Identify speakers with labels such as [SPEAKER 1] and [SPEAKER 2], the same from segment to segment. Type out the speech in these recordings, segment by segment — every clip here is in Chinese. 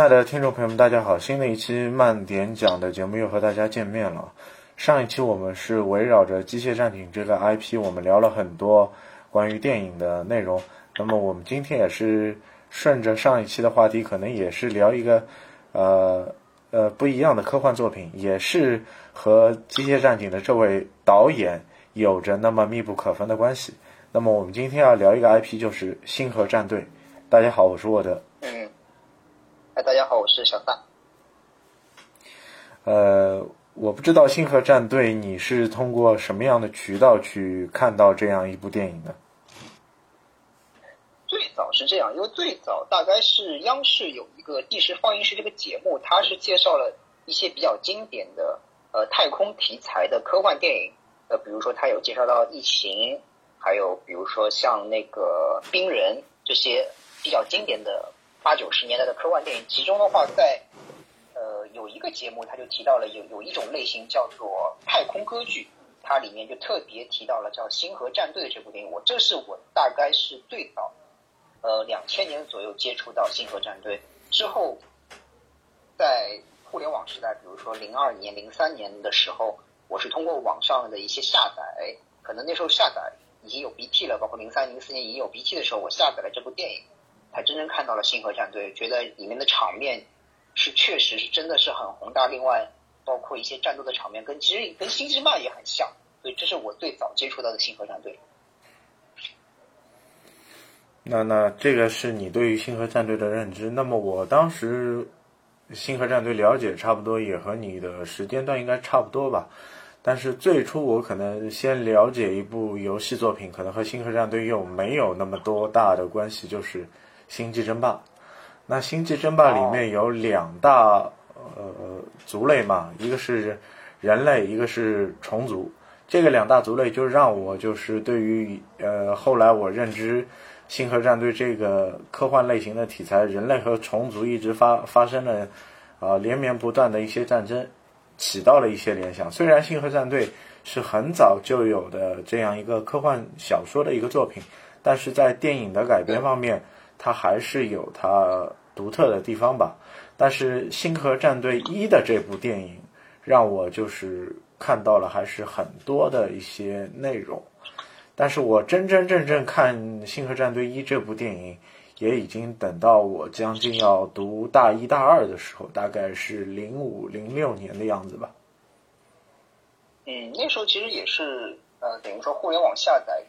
[SPEAKER 1] 亲爱的听众朋友们，大家好！新的一期慢点讲的节目又和大家见面了。上一期我们是围绕着《机械战警》这个 IP，我们聊了很多关于电影的内容。那么我们今天也是顺着上一期的话题，可能也是聊一个呃呃不一样的科幻作品，也是和《机械战警》的这位导演有着那么密不可分的关系。那么我们今天要聊一个 IP，就是《星河战队》。大家好，我是沃德。
[SPEAKER 2] 嗯。哎，大家好，我是小撒。
[SPEAKER 1] 呃，我不知道《星河战队》你是通过什么样的渠道去看到这样一部电影的？
[SPEAKER 2] 最早是这样，因为最早大概是央视有一个第十放映室这个节目，它是介绍了一些比较经典的呃太空题材的科幻电影，呃，比如说它有介绍到《异形》，还有比如说像那个《冰人》这些比较经典的。八九十年代的科幻电影，其中的话，在呃有一个节目，他就提到了有有一种类型叫做太空歌剧，它里面就特别提到了叫《星河战队》这部电影。我这是我大概是最早，呃两千年左右接触到《星河战队》之后，在互联网时代，比如说零二年、零三年的时候，我是通过网上的一些下载，可能那时候下载已经有 BT 了，包括零三零四年已经有 BT 的时候，我下载了这部电影。才真正看到了《星河战队》，觉得里面的场面是确实是真的是很宏大。另外，包括一些战斗的场面，跟其实跟《星际漫》也很像。所以，这是我最早接触到的《星河战队》。
[SPEAKER 1] 那那这个是你对于《星河战队》的认知。那么，我当时《星河战队》了解差不多，也和你的时间段应该差不多吧。但是最初我可能先了解一部游戏作品，可能和《星河战队》又没有那么多大的关系，就是。星际争霸，那星际争霸里面有两大呃族类嘛，一个是人类，一个是虫族。这个两大族类就让我就是对于呃后来我认知星河战队这个科幻类型的题材，人类和虫族一直发发生了啊连绵不断的一些战争，起到了一些联想。虽然星河战队是很早就有的这样一个科幻小说的一个作品，但是在电影的改编方面。它还是有它独特的地方吧，但是《星河战队一》的这部电影让我就是看到了还是很多的一些内容，但是我真真正正看《星河战队一》这部电影，也已经等到我将近要读大一大二的时候，大概是零五零六年的样子吧。
[SPEAKER 2] 嗯，那时候其实也是呃，等于说互联网下载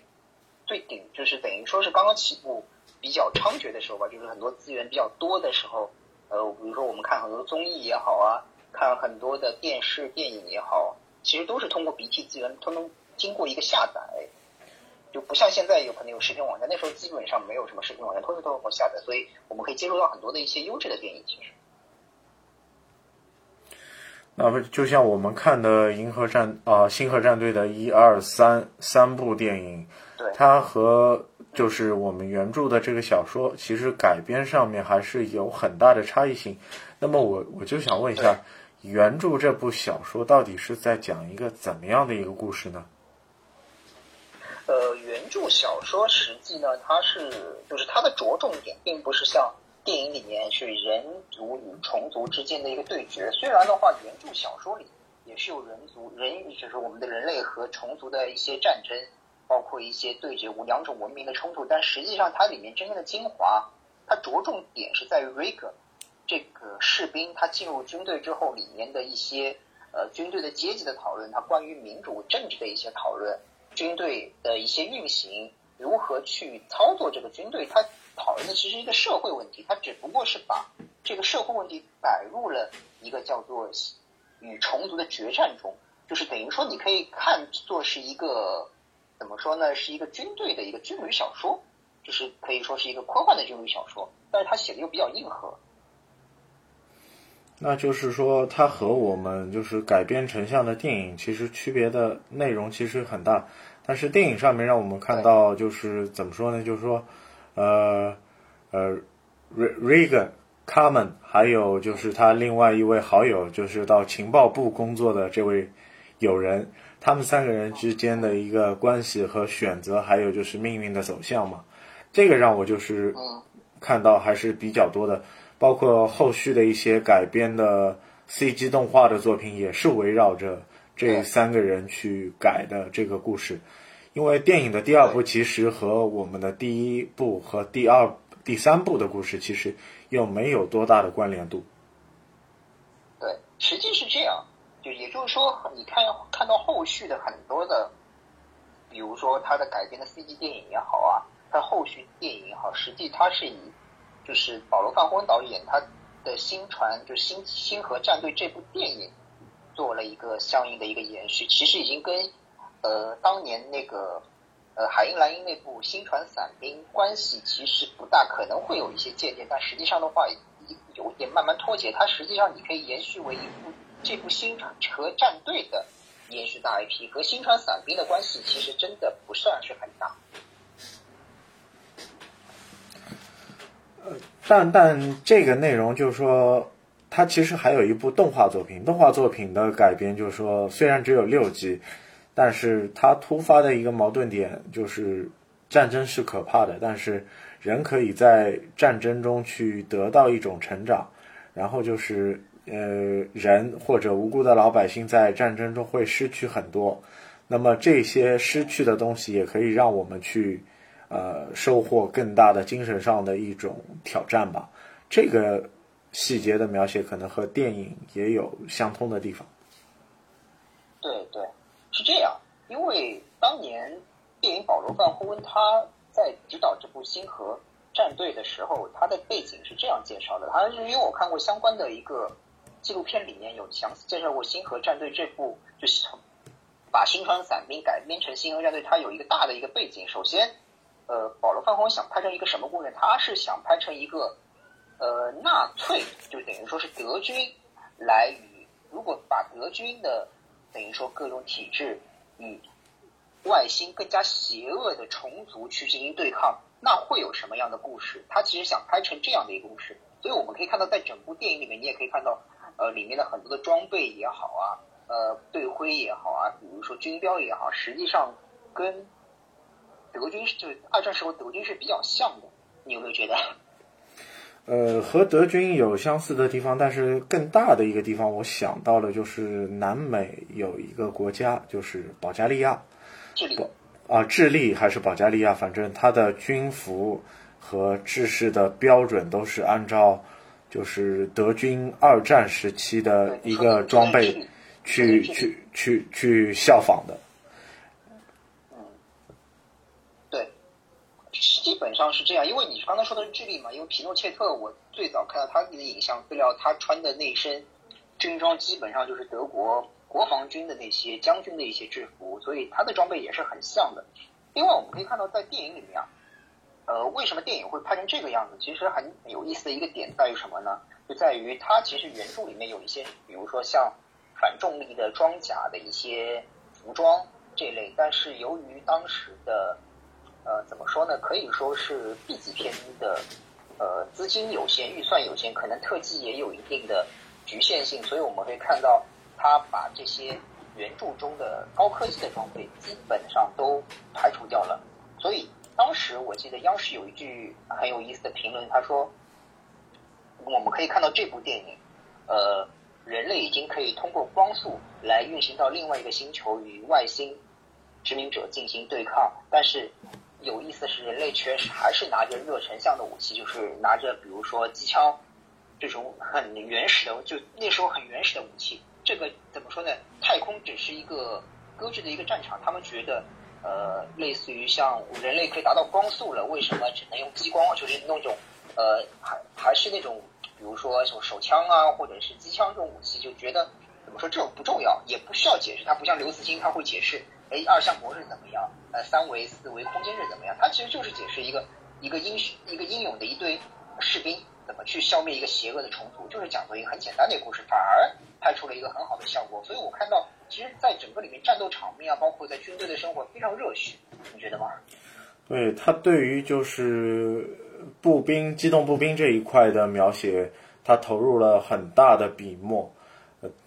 [SPEAKER 2] 最顶，就是等于说是刚刚起步。比较猖獗的时候吧，就是很多资源比较多的时候，呃，比如说我们看很多综艺也好啊，看很多的电视电影也好，其实都是通过 BT 资源，通通经过一个下载，就不像现在有可能有视频网站，那时候基本上没有什么视频网站，都是通过下载，所以我们可以接触到很多的一些优质的电影。其实，
[SPEAKER 1] 那么就像我们看的《银河战》啊，《星河战队》的一二三三部电影，
[SPEAKER 2] 对
[SPEAKER 1] 它和。就是我们原著的这个小说，其实改编上面还是有很大的差异性。那么我我就想问一下，原著这部小说到底是在讲一个怎么样的一个故事呢？
[SPEAKER 2] 呃，原著小说实际呢，它是就是它的着重点，并不是像电影里面是人族与虫族之间的一个对决。虽然的话，原著小说里也是有人族人，就是我们的人类和虫族的一些战争。包括一些对决无两种文明的冲突，但实际上它里面真正的精华，它着重点是在于 Rick 这个士兵，他进入军队之后里面的一些呃军队的阶级的讨论，他关于民主政治的一些讨论，军队的一些运行，如何去操作这个军队，他讨论的其实一个社会问题，他只不过是把这个社会问题摆入了一个叫做与虫族的决战中，就是等于说你可以看作是一个。怎么说呢？是一个军队的一个军旅小说，就是可以说是一个科幻的军旅小说，但是他写的又比较硬核。
[SPEAKER 1] 那就是说，它和我们就是改编成像的电影，其实区别的内容其实很大。但是电影上面让我们看到，就是怎么说呢？就是说，呃呃，Regan Carmen，还有就是他另外一位好友，就是到情报部工作的这位友人。他们三个人之间的一个关系和选择，还有就是命运的走向嘛，这个让我就是看到还是比较多的。包括后续的一些改编的 CG 动画的作品，也是围绕着这三个人去改的这个故事。因为电影的第二部其实和我们的第一部和第二、第三部的故事其实又没有多大的关联度。
[SPEAKER 2] 对，实际是这样，就也就是说，你看看到后续的很多的，比如说他的改编的 CG 电影也好啊，他后续电影也好，实际他是以就是保罗·范霍恩导演他的新传就星星河战队这部电影做了一个相应的一个延续，其实已经跟。呃，当年那个呃海鹰蓝鹰那部星船伞兵关系其实不大，可能会有一些借鉴，但实际上的话有点慢慢脱节。它实际上你可以延续为一部这部星船和战队的延续大 IP，和星船伞兵的关系其实真的不算是很大。
[SPEAKER 1] 呃，但但这个内容就是说，它其实还有一部动画作品，动画作品的改编就是说，虽然只有六集。但是它突发的一个矛盾点就是，战争是可怕的，但是人可以在战争中去得到一种成长，然后就是呃人或者无辜的老百姓在战争中会失去很多，那么这些失去的东西也可以让我们去呃收获更大的精神上的一种挑战吧。这个细节的描写可能和电影也有相通的地方。
[SPEAKER 2] 对对。是这样，因为当年电影保罗·范霍温他在指导这部《星河战队》的时候，他的背景是这样介绍的。他是因为我看过相关的一个纪录片，里面有详细介绍过《星河战队》这部，就是把新川伞兵改编成《星河战队》，它有一个大的一个背景。首先，呃，保罗·范霍温想拍成一个什么故事？他是想拍成一个呃纳粹，就等于说是德军来与如果把德军的。等于说各种体制与外星更加邪恶的虫族去进行对抗，那会有什么样的故事？他其实想拍成这样的一个故事，所以我们可以看到，在整部电影里面，你也可以看到，呃，里面的很多的装备也好啊，呃，队徽也好啊，比如说军标也好，实际上跟德军是就是二战时候德军是比较像的，你有没有觉得？
[SPEAKER 1] 呃，和德军有相似的地方，但是更大的一个地方，我想到了，就是南美有一个国家，就是保加利亚。
[SPEAKER 2] 智利
[SPEAKER 1] 啊，智利还是保加利亚，反正它的军服和制式的标准都是按照就是德军二战时期的一个装备去去去去效仿的。
[SPEAKER 2] 基本上是这样，因为你刚才说的是智利嘛，因为皮诺切特，我最早看到他的影像资料，他穿的那身军装基本上就是德国国防军的那些将军的一些制服，所以他的装备也是很像的。另外，我们可以看到在电影里面啊，呃，为什么电影会拍成这个样子？其实很有意思的一个点在于什么呢？就在于它其实原著里面有一些，比如说像反重力的装甲的一些服装这类，但是由于当时的呃，怎么说呢？可以说是 B 级片的，呃，资金有限，预算有限，可能特技也有一定的局限性，所以我们会看到他把这些原著中的高科技的装备基本上都排除掉了。所以当时我记得央视有一句很有意思的评论，他说：“我们可以看到这部电影，呃，人类已经可以通过光速来运行到另外一个星球与外星殖民者进行对抗，但是。”有意思的是，人类确实还是拿着热成像的武器，就是拿着比如说机枪这种很原始的，就那时候很原始的武器。这个怎么说呢？太空只是一个搁置的一个战场，他们觉得呃，类似于像人类可以达到光速了，为什么只能用激光？就是那种呃，还还是那种比如说什么手枪啊，或者是机枪这种武器，就觉得怎么说这种不重要，也不需要解释。它不像刘慈欣，他会解释。哎，二向箔是怎么样？呃，三维、四维空间是怎么样？它其实就是解释一个一个英雄、一个英勇的一堆士兵怎么去消灭一个邪恶的虫族，就是讲了一个很简单的故事，反而拍出了一个很好的效果。所以我看到，其实在整个里面战斗场面啊，包括在军队的生活非常热血，你觉得吗？
[SPEAKER 1] 对他对于就是步兵、机动步兵这一块的描写，他投入了很大的笔墨。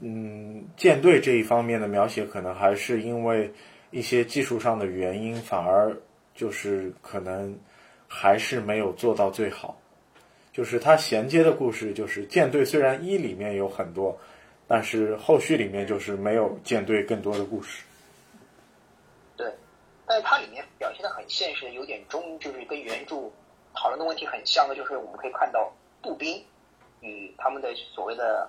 [SPEAKER 1] 嗯，舰队这一方面的描写，可能还是因为。一些技术上的原因，反而就是可能还是没有做到最好。就是它衔接的故事，就是舰队虽然一里面有很多，但是后续里面就是没有舰队更多的故事。
[SPEAKER 2] 对，但是它里面表现的很现实，有点中，就是跟原著讨论的问题很像的，就是我们可以看到步兵与他们的所谓的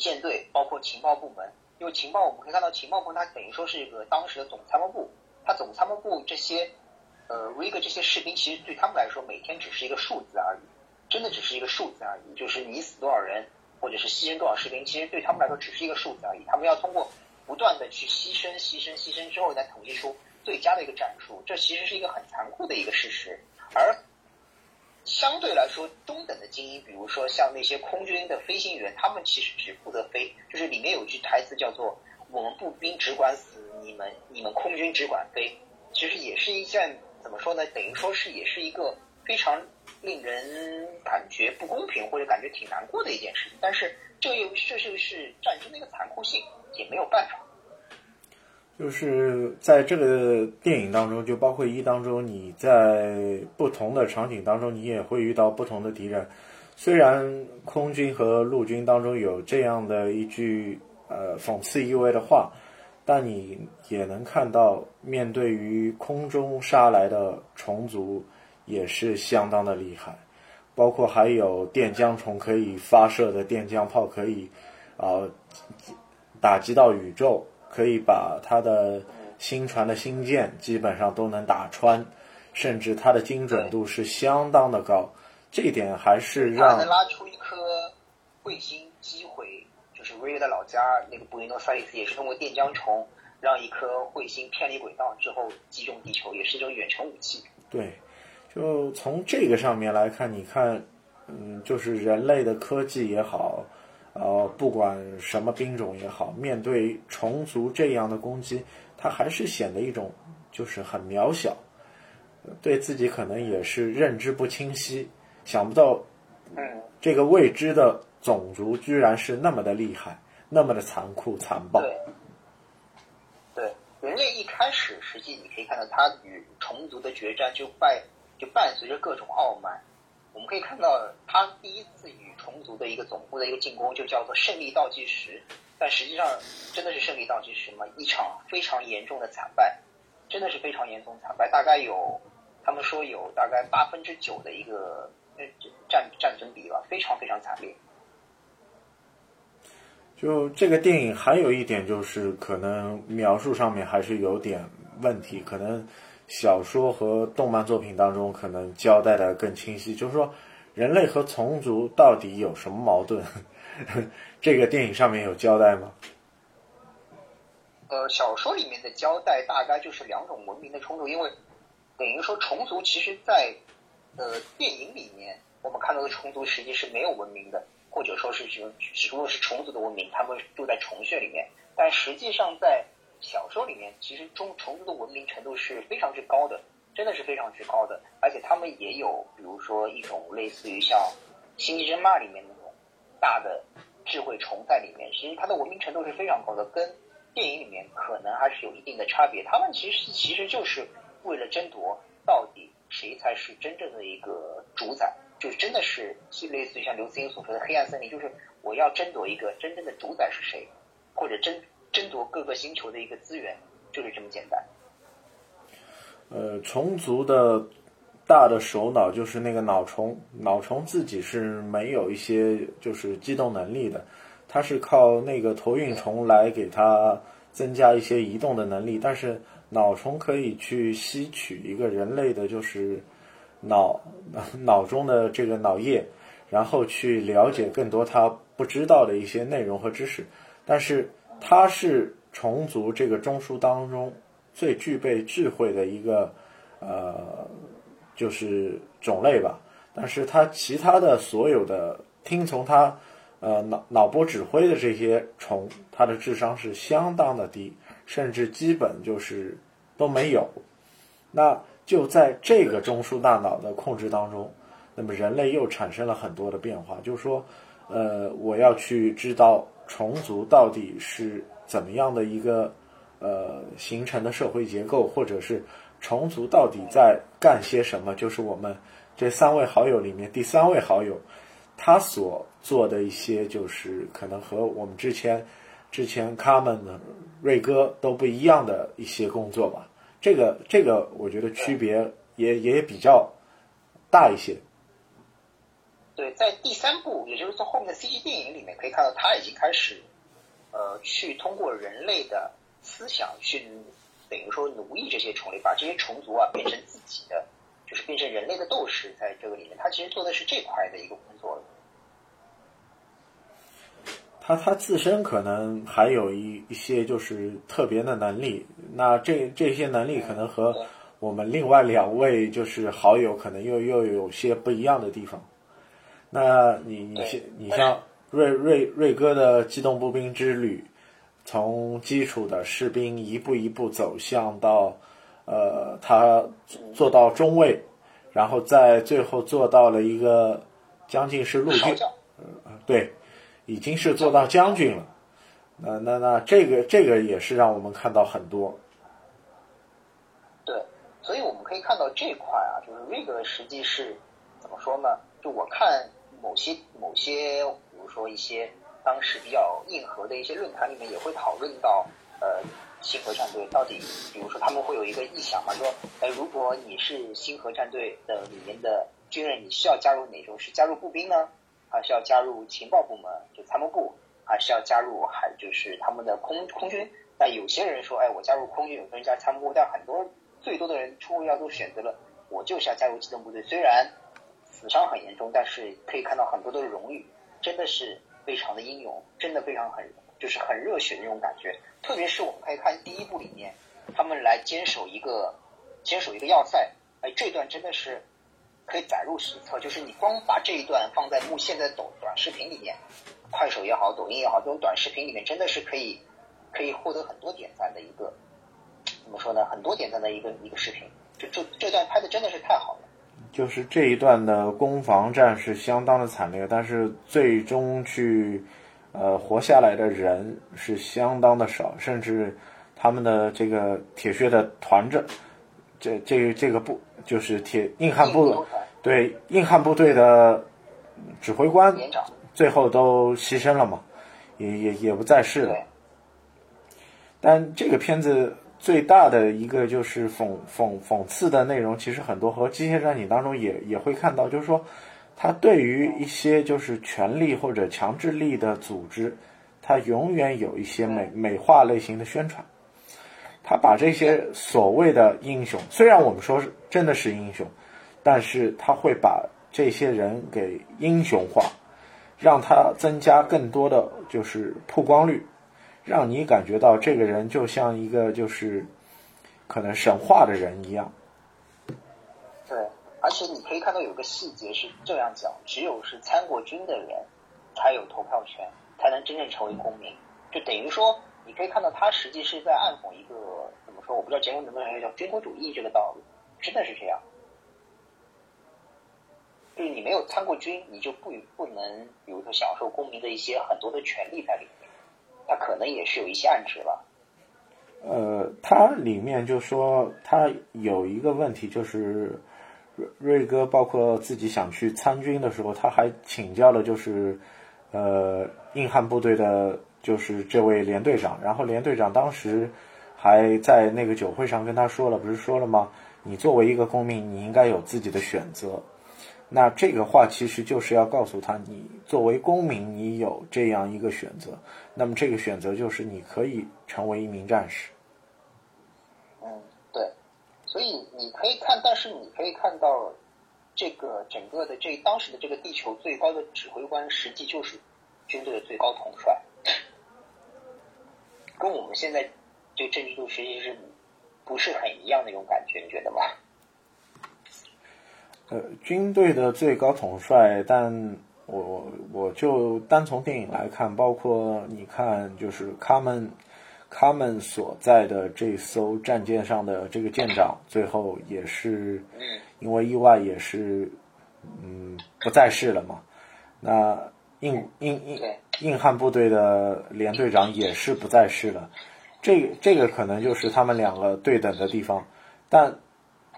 [SPEAKER 2] 舰队，包括情报部门。因为情报，我们可以看到情报部它等于说是一个当时的总参谋部，它总参谋部这些呃 rig 这些士兵，其实对他们来说每天只是一个数字而已，真的只是一个数字而已。就是你死多少人，或者是牺牲多少士兵，其实对他们来说只是一个数字而已。他们要通过不断的去牺牲、牺牲、牺牲之后，再统计出最佳的一个战术。这其实是一个很残酷的一个事实。而相对来说，中等的精英，比如说像那些空军的飞行员，他们其实只负责飞。就是里面有句台词叫做“我们步兵只管死，你们你们空军只管飞”。其实也是一件怎么说呢？等于说是也是一个非常令人感觉不公平或者感觉挺难过的一件事情。但是这又这就是战争的一个残酷性，也没有办法。
[SPEAKER 1] 就是在这个电影当中，就包括一当中，你在不同的场景当中，你也会遇到不同的敌人。虽然空军和陆军当中有这样的一句呃讽刺意味的话，但你也能看到，面对于空中杀来的虫族，也是相当的厉害。包括还有电浆虫可以发射的电浆炮，可以啊打击到宇宙。可以把它的星船的星舰基本上都能打穿，甚至它的精准度是相当的高，这一点还是让
[SPEAKER 2] 能拉出一颗彗星击毁，就是瑞的老家那个布宜诺斯艾利斯，也是通过电浆虫让一颗彗星偏离轨道之后击中地球，也是一种远程武器。
[SPEAKER 1] 对，就从这个上面来看，你看，嗯，就是人类的科技也好。呃，不管什么兵种也好，面对虫族这样的攻击，他还是显得一种就是很渺小，对自己可能也是认知不清晰，想不到，
[SPEAKER 2] 嗯，
[SPEAKER 1] 这个未知的种族居然是那么的厉害，那么的残酷残暴。
[SPEAKER 2] 对，人类一开始实际你可以看到，他与虫族的决战就败就伴随着各种傲慢。我们可以看到，他第一次与虫族的一个总部的一个进攻，就叫做胜利倒计时。但实际上，真的是胜利倒计时吗？一场非常严重的惨败，真的是非常严重惨败。大概有，他们说有大概八分之九的一个战战争比吧，非常非常惨烈。
[SPEAKER 1] 就这个电影还有一点就是，可能描述上面还是有点问题，可能。小说和动漫作品当中可能交代的更清晰，就是说人类和虫族到底有什么矛盾？这个电影上面有交代吗？
[SPEAKER 2] 呃，小说里面的交代大概就是两种文明的冲突，因为等于说虫族其实，在呃电影里面我们看到的虫族实际是没有文明的，或者说是只只不过是虫族的文明，他们住在虫穴里面，但实际上在。小说里面其实中虫族的文明程度是非常之高的，真的是非常之高的，而且他们也有，比如说一种类似于像《星际争霸》里面那种大的智慧虫在里面，其实它的文明程度是非常高的，跟电影里面可能还是有一定的差别。他们其实其实就是为了争夺到底谁才是真正的一个主宰，就是真的是类似于像刘慈欣所说的黑暗森林，就是我要争夺一个真正的主宰是谁，或者争。争夺各个星球的一个资源，就是这么简单。
[SPEAKER 1] 呃，虫族的大的首脑就是那个脑虫，脑虫自己是没有一些就是机动能力的，它是靠那个投运虫来给它增加一些移动的能力。但是脑虫可以去吸取一个人类的，就是脑 脑中的这个脑液，然后去了解更多它不知道的一些内容和知识，但是。它是虫族这个中枢当中最具备智慧的一个呃，就是种类吧。但是它其他的所有的听从它呃脑脑波指挥的这些虫，它的智商是相当的低，甚至基本就是都没有。那就在这个中枢大脑的控制当中，那么人类又产生了很多的变化，就是说，呃，我要去知道。虫族到底是怎么样的一个呃形成的社会结构，或者是虫族到底在干些什么，就是我们这三位好友里面第三位好友，他所做的一些就是可能和我们之前之前卡门的瑞哥都不一样的一些工作吧。这个这个我觉得区别也也比较大一些。
[SPEAKER 2] 对，在第三部，也就是在后面的 CG 电影里面，可以看到他已经开始，呃，去通过人类的思想去，等于说奴役这些虫类，把这些虫族啊变成自己的，就是变成人类的斗士，在这个里面，他其实做的是这块的一个工作。
[SPEAKER 1] 他他自身可能还有一一些就是特别的能力，那这这些能力可能和我们另外两位就是好友可能又又有些不一样的地方。那你你像你像瑞瑞瑞哥的机动步兵之旅，从基础的士兵一步一步走向到，呃，他做到中尉，然后在最后做到了一个将近是陆军，呃，对，已经是做到将军了。那那那这个这个也是让我们看到很多。
[SPEAKER 2] 对，所以我们可以看到这块啊，就是瑞哥实际是怎么说呢？就我看。某些某些，比如说一些当时比较硬核的一些论坛里面，也会讨论到，呃，星河战队到底，比如说他们会有一个意向嘛，说，哎，如果你是星河战队的里面的军人，你需要加入哪种？是加入步兵呢，还是要加入情报部门，就参谋部，还是要加入还就是他们的空空军？那有些人说，哎，我加入空军，有些人加参谋部，但很多最多的人出乎意料都选择了，我就是要加入机动部队，虽然。死伤很严重，但是可以看到很多的荣誉，真的是非常的英勇，真的非常很就是很热血的那种感觉。特别是我们可以看第一部里面，他们来坚守一个坚守一个要塞，哎，这段真的是可以载入史册。就是你光把这一段放在目现在抖短视频里面，快手也好，抖音也好，这种短视频里面真的是可以可以获得很多点赞的一个怎么说呢？很多点赞的一个一个视频。就这这段拍的真的是太好了。
[SPEAKER 1] 就是这一段的攻防战是相当的惨烈，但是最终去，呃，活下来的人是相当的少，甚至他们的这个铁血的团着，这这这个部就是铁硬汉部，对硬汉部队的指挥官，最后都牺牲了嘛，也也也不在世了。但这个片子。最大的一个就是讽讽讽刺的内容，其实很多和机械战警当中也也会看到，就是说，他对于一些就是权力或者强制力的组织，他永远有一些美美化类型的宣传，他把这些所谓的英雄，虽然我们说是真的是英雄，但是他会把这些人给英雄化，让他增加更多的就是曝光率。让你感觉到这个人就像一个就是可能神话的人一样。
[SPEAKER 2] 对，而且你可以看到有个细节是这样讲：只有是参过军的人才有投票权，才能真正成为公民。就等于说，你可以看到他实际是在暗讽一个怎么说？我不知道节目能不能理解叫军国主义这个道理，真的是这样。就是你没有参过军，你就不不能，比如说享受公民的一些很多的权利在里面。他可能也是有一些暗示吧。
[SPEAKER 1] 呃，它里面就说他有一个问题，就是瑞瑞哥包括自己想去参军的时候，他还请教了就是呃硬汉部队的，就是这位连队长。然后连队长当时还在那个酒会上跟他说了，不是说了吗？你作为一个公民，你应该有自己的选择。那这个话其实就是要告诉他，你作为公民，你有这样一个选择。那么这个选择就是你可以成为一名战士。
[SPEAKER 2] 嗯，对。所以你可以看，但是你可以看到，这个整个的这当时的这个地球最高的指挥官，实际就是军队的最高统帅，跟我们现在这个政治度实际是不是很一样的一种感觉？你觉得吗？
[SPEAKER 1] 呃，军队的最高统帅，但我我我就单从电影来看，包括你看，就是他们他们所在的这艘战舰上的这个舰长，最后也是因为意外也是嗯不在世了嘛。那硬硬硬硬汉部队的连队长也是不在世了，这这个可能就是他们两个对等的地方，但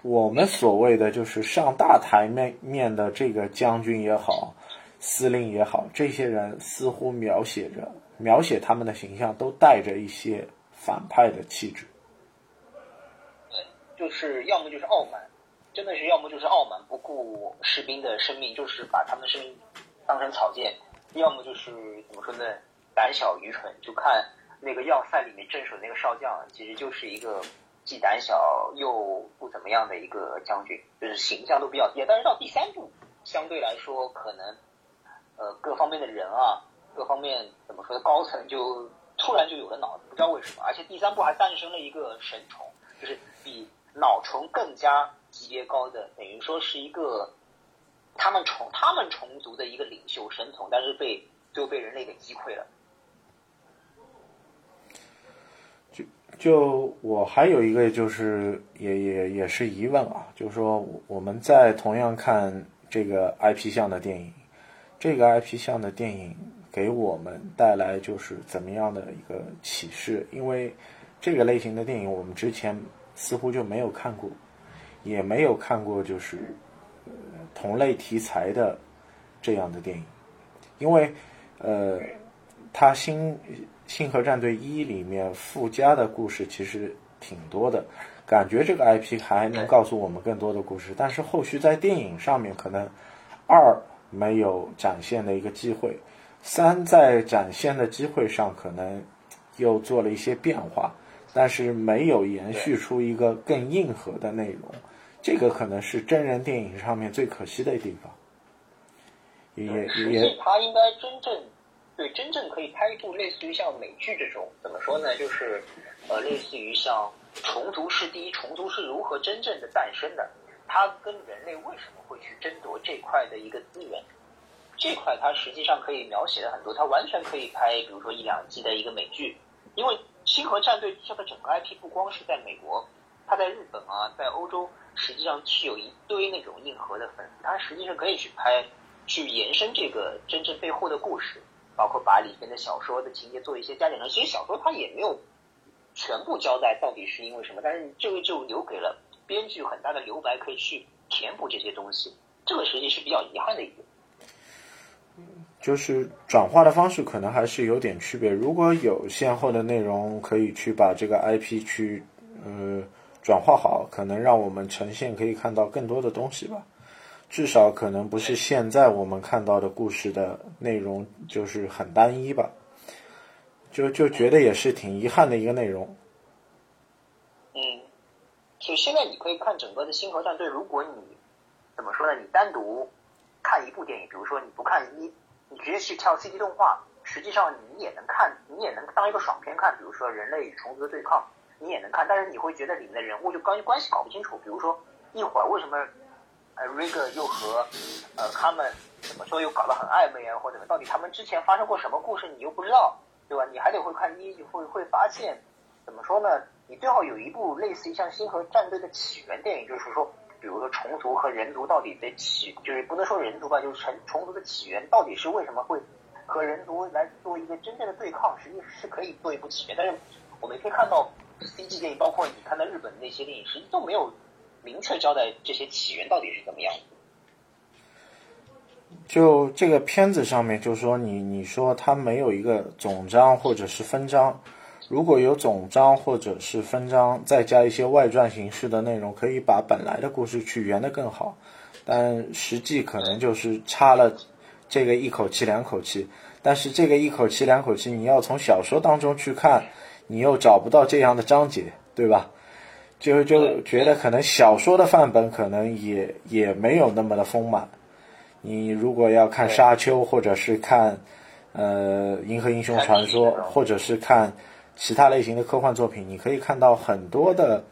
[SPEAKER 1] 我们所谓的就是上大台面面的这个将军也好，司令也好，这些人似乎描写着描写他们的形象都带着一些反派的气质。
[SPEAKER 2] 就是要么就是傲慢，真的是要么就是傲慢，不顾士兵的生命，就是把他们的生命当成草芥；要么就是怎么说呢，胆小愚蠢。就看那个要塞里面镇守那个少将，其实就是一个既胆小又不怎么样的一个将军，就是形象都比较低。但是到第三部，相对来说可能呃各方面的人啊，各方面怎么说高层就突然就有了脑子，不知道为什么。而且第三部还诞生了一个神宠，就是比。脑虫更加级别高的，等于说是一个他们虫他们虫族的一个领袖神童，但是被就被人类给击溃了。
[SPEAKER 1] 就我还有一个就是也也也是疑问啊，就是说我们在同样看这个 IP 向的电影，这个 IP 向的电影给我们带来就是怎么样的一个启示？因为这个类型的电影我们之前。似乎就没有看过，也没有看过就是同类题材的这样的电影，因为呃，他《星星河战队一》里面附加的故事其实挺多的，感觉这个 IP 还能告诉我们更多的故事，但是后续在电影上面可能二没有展现的一个机会，三在展现的机会上可能又做了一些变化。但是没有延续出一个更硬核的内容，这个可能是真人电影上面最可惜的地方。也也也，
[SPEAKER 2] 他应该真正对真正可以拍一部类似于像美剧这种，怎么说呢？就是呃，类似于像虫族是第一，虫族是如何真正的诞生的？它跟人类为什么会去争夺这块的一个资源？这块它实际上可以描写的很多，它完全可以拍，比如说一两集的一个美剧，因为。星河战队这个整个 IP 不光是在美国，它在日本啊，在欧洲，实际上是有一堆那种硬核的粉丝，它实际上可以去拍，去延伸这个真正背后的故事，包括把里边的小说的情节做一些加减。其实小说它也没有全部交代到底是因为什么，但是这个就留给了编剧很大的留白，可以去填补这些东西。这个实际是比较遗憾的一点。
[SPEAKER 1] 就是转化的方式可能还是有点区别。如果有先后的内容，可以去把这个 IP 去呃转化好，可能让我们呈现可以看到更多的东西吧。至少可能不是现在我们看到的故事的内容就是很单一吧。就就觉得也是挺遗憾的一个内容。
[SPEAKER 2] 嗯，就现在你可以看整个的星河战队，如果你怎么说呢？你单独看一部电影，比如说你不看一。你直接去跳 CG 动画，实际上你也能看，你也能当一个爽片看。比如说人类与虫族的对抗，你也能看，但是你会觉得里面的人物就关关系搞不清楚。比如说一会儿为什么呃 Rig 又和呃他们怎么说又搞得很暧昧啊，或者到底他们之前发生过什么故事，你又不知道，对吧？你还得会看一，会会发现怎么说呢？你最好有一部类似于像《星河战队》的起源电影，就是说。比如说虫族和人族到底的起，就是不能说人族吧，就是虫虫族的起源到底是为什么会和人族来做一个真正的对抗，实际是可以做一部起源。但是我们可以看到 CG 电影，包括你看到日本那些电影，实际都没有明确交代这些起源到底是怎么样。
[SPEAKER 1] 就这个片子上面，就是说你你说它没有一个总章或者是分章。如果有总章或者是分章，再加一些外传形式的内容，可以把本来的故事去圆得更好。但实际可能就是差了这个一口气两口气。但是这个一口气两口气，你要从小说当中去看，你又找不到这样的章节，对吧？就就觉得可能小说的范本可能也也没有那么的丰满。你如果要看《沙丘》，或者是看呃《银河英雄传说》，或者是看。其他类型的科幻作品，你可以看到很多的，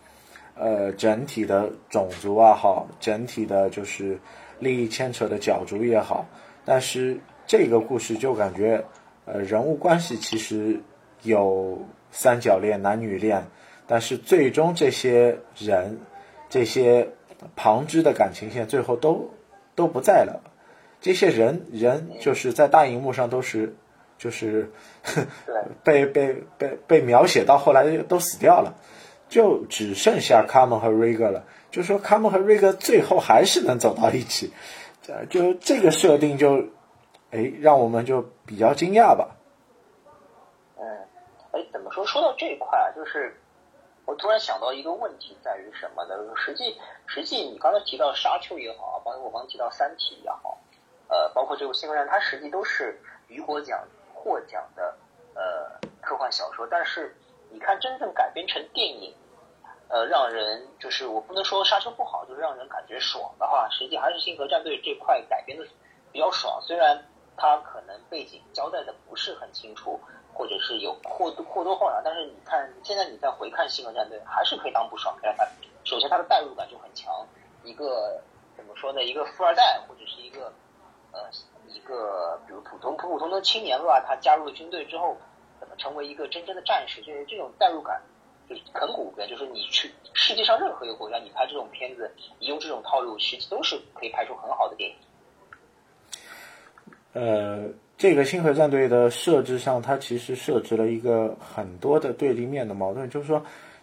[SPEAKER 1] 呃，整体的种族啊，好，整体的就是利益牵扯的角逐也好，但是这个故事就感觉，呃，人物关系其实有三角恋、男女恋，但是最终这些人，这些旁支的感情线最后都都不在了，这些人人就是在大荧幕上都是。就是被被被被描写到后来都死掉了，就只剩下卡门和瑞格了。就说卡门和瑞格最后还是能走到一起，就这个设定就，哎，让我们就比较惊讶吧。
[SPEAKER 2] 嗯，哎，怎么说？说到这一块啊，就是我突然想到一个问题，在于什么呢？实际实际，你刚才提到沙丘也好，包括我刚提到三体也好，呃，包括这个《星河战》，它实际都是雨果奖获奖的呃科幻小说。但是你看，真正改编成电影。呃，让人就是我不能说沙丘不好，就是让人感觉爽的话，实际还是星河战队这块改编的比较爽。虽然它可能背景交代的不是很清楚，或者是有或或多或少，但是你看现在你再回看星河战队，还是可以当不爽看。首先它的代入感就很强，一个怎么说呢？一个富二代或者是一个呃一个比如普通普普通的青年吧，他加入了军队之后，怎么成为一个真正的战士？就是这种代入感。就是很骨感，就是你去世界上任何一个国家，你拍这种片子，你用这种套路，实际都是可以拍出很好的电影。
[SPEAKER 1] 呃，这个星河战队的设置上，它其实设置了一个很多的对立面的矛盾，就是说，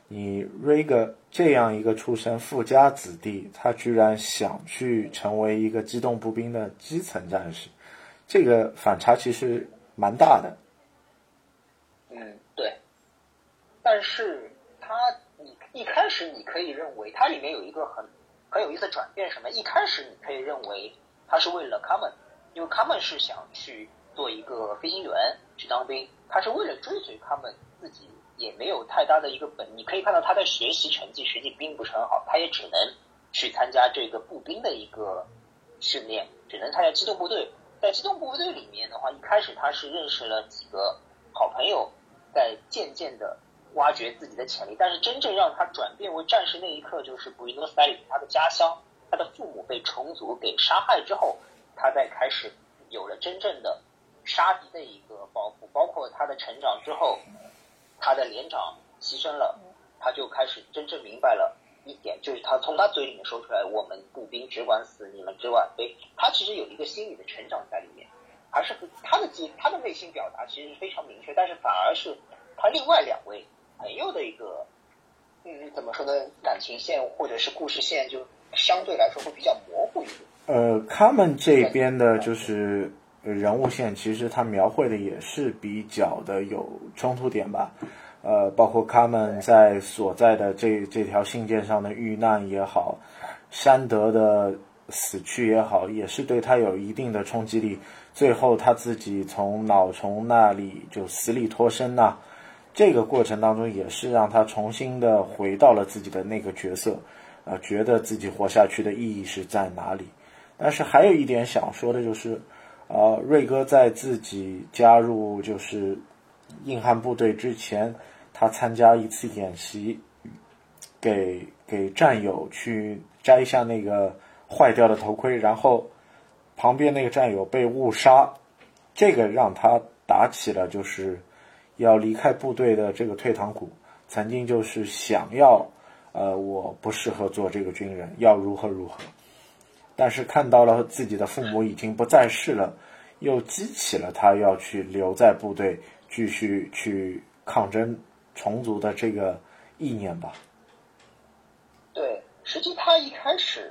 [SPEAKER 1] 你瑞格这样一个出身富家子弟，他居然想去成为一个机动步兵的基层战士，这个反差其实蛮大的。
[SPEAKER 2] 嗯，对，但是。他，你一开始你可以认为它里面有一个很很有意思的转变，什么？一开始你可以认为他是为了 Common，，因为卡门是想去做一个飞行员去当兵，他是为了追随他们，自己也没有太大的一个本。你可以看到他的学习成绩实际并不是很好，他也只能去参加这个步兵的一个训练，只能参加机动部队。在机动部队里面的话，一开始他是认识了几个好朋友，在渐渐的。挖掘自己的潜力，但是真正让他转变为战士那一刻，就是布宜诺斯艾利他的家乡，他的父母被虫族给杀害之后，他在开始有了真正的杀敌的一个包袱。包括他的成长之后，他的连长牺牲了，他就开始真正明白了一点，就是他从他嘴里面说出来：“我们步兵只管死，你们只管飞。”他其实有一个心理的成长在里面，还是他的他的内心表达其实是非常明确，但是反而是他另外两位。朋友的一个，嗯，怎么说呢？感情线或者是故事线，就相对来说会比较模糊一点。
[SPEAKER 1] 呃，他们这边的就是人物线，其实他描绘的也是比较的有冲突点吧。呃，包括他们在所在的这这条信件上的遇难也好，山德的死去也好，也是对他有一定的冲击力。最后他自己从脑虫那里就死里脱身呐。这个过程当中也是让他重新的回到了自己的那个角色，啊，觉得自己活下去的意义是在哪里？但是还有一点想说的就是，呃，瑞哥在自己加入就是硬汉部队之前，他参加一次演习，给给战友去摘下那个坏掉的头盔，然后旁边那个战友被误杀，这个让他打起了就是。要离开部队的这个退堂鼓，曾经就是想要，呃，我不适合做这个军人，要如何如何，但是看到了自己的父母已经不在世了，又激起了他要去留在部队继续去抗争虫族的这个意念吧。
[SPEAKER 2] 对，实际他一开始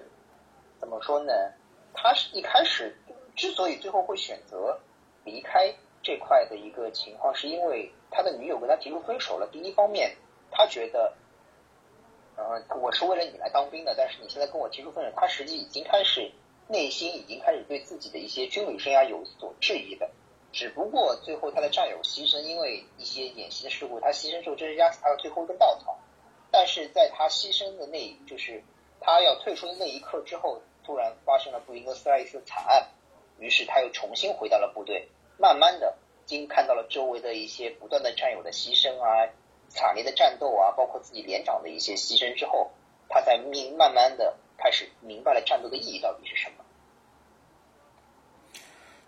[SPEAKER 2] 怎么说呢？他是一开始之所以最后会选择离开。这块的一个情况，是因为他的女友跟他提出分手了。第一方面，他觉得，呃，我是为了你来当兵的，但是你现在跟我提出分手，他实际已经开始内心已经开始对自己的一些军旅生涯有所质疑的。只不过最后他的战友牺牲，因为一些演习的事故，他牺牲之后，这是压死他的最后一根稻草。但是在他牺牲的那，就是他要退出的那一刻之后，突然发生了布宜诺斯艾利斯惨案，于是他又重新回到了部队。慢慢的，经看到了周围的一些不断的战友的牺牲啊，惨烈的战斗啊，包括自己连长的一些牺牲之后，他才明慢慢的开始明白了战斗的意义到底是什么。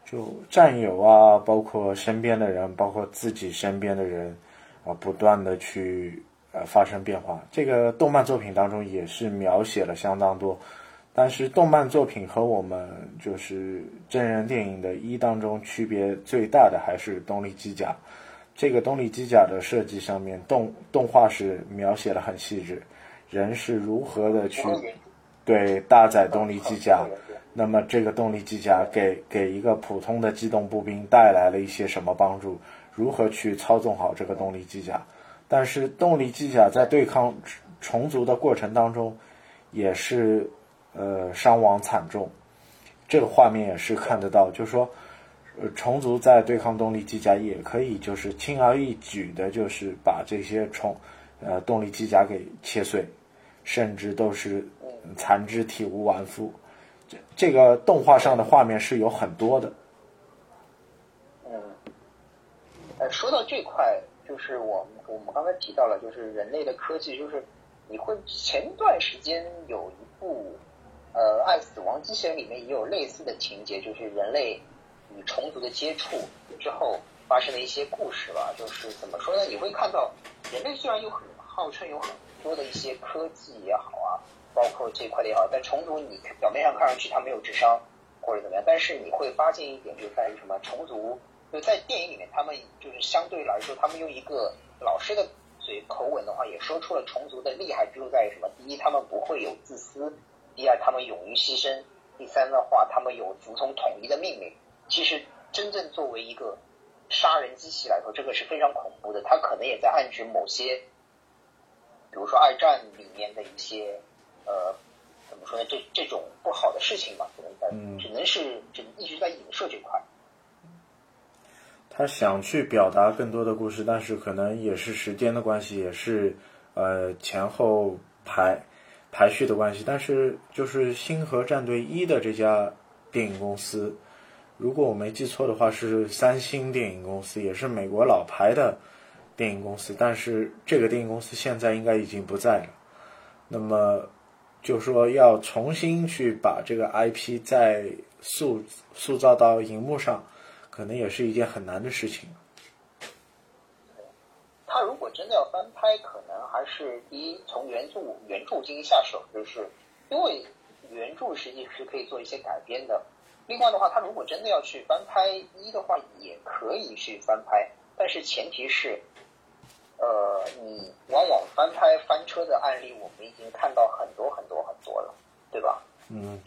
[SPEAKER 1] 就战友啊，包括身边的人，包括自己身边的人啊，不断的去呃发生变化。这个动漫作品当中也是描写了相当多但是动漫作品和我们就是真人电影的一当中区别最大的还是动力机甲。这个动力机甲的设计上面，动动画是描写的很细致，人是如何的去对搭载动力机甲。那么这个动力机甲给给一个普通的机动步兵带来了一些什么帮助？如何去操纵好这个动力机甲？但是动力机甲在对抗虫族的过程当中，也是呃伤亡惨重。这个画面也是看得到，就是说，呃虫族在对抗动力机甲也可以就是轻而易举的，就是把这些虫呃动力机甲给切碎，甚至都是残肢体无完肤。这这个动画上的画面是有很多的。
[SPEAKER 2] 嗯，呃，说到这块，就是我我们刚才提到了，就是人类的科技，就是你会前段时间有一部呃《爱死亡机器人》里面也有类似的情节，就是人类与虫族的接触之后发生的一些故事吧。就是怎么说呢？你会看到人类虽然有很号称有很多的一些科技也好啊。包括这块的也好，但虫族你表面上看上去他没有智商或者怎么样，但是你会发现一点，就在于什么？虫族就在电影里面，他们就是相对来说，他们用一个老师的嘴口吻的话，也说出了虫族的厉害之处在于什么？第一，他们不会有自私；第二，他们勇于牺牲；第三的话，他们有服从统一的命令。其实，真正作为一个杀人机器来说，这个是非常恐怖的。它可能也在暗指某些，比如说二战里面的一些。呃，怎么说呢？这这种不好的事情吧，可能在，只能是只一直在影射这块。
[SPEAKER 1] 他想去表达更多的故事，但是可能也是时间的关系，也是呃前后排排序的关系。但是就是《星河战队一》的这家电影公司，如果我没记错的话，是三星电影公司，也是美国老牌的电影公司。但是这个电影公司现在应该已经不在了。那么。就说要重新去把这个 IP 再塑塑造到荧幕上，可能也是一件很难的事情。
[SPEAKER 2] 他如果真的要翻拍，可能还是第一从原著原著进行下手，就是因为原著实际是可以做一些改编的。另外的话，他如果真的要去翻拍一的话，也可以去翻拍，但是前提是。呃，你往往翻拍翻车的案例，我们已经看到很多很多很多了，对吧？
[SPEAKER 1] 嗯。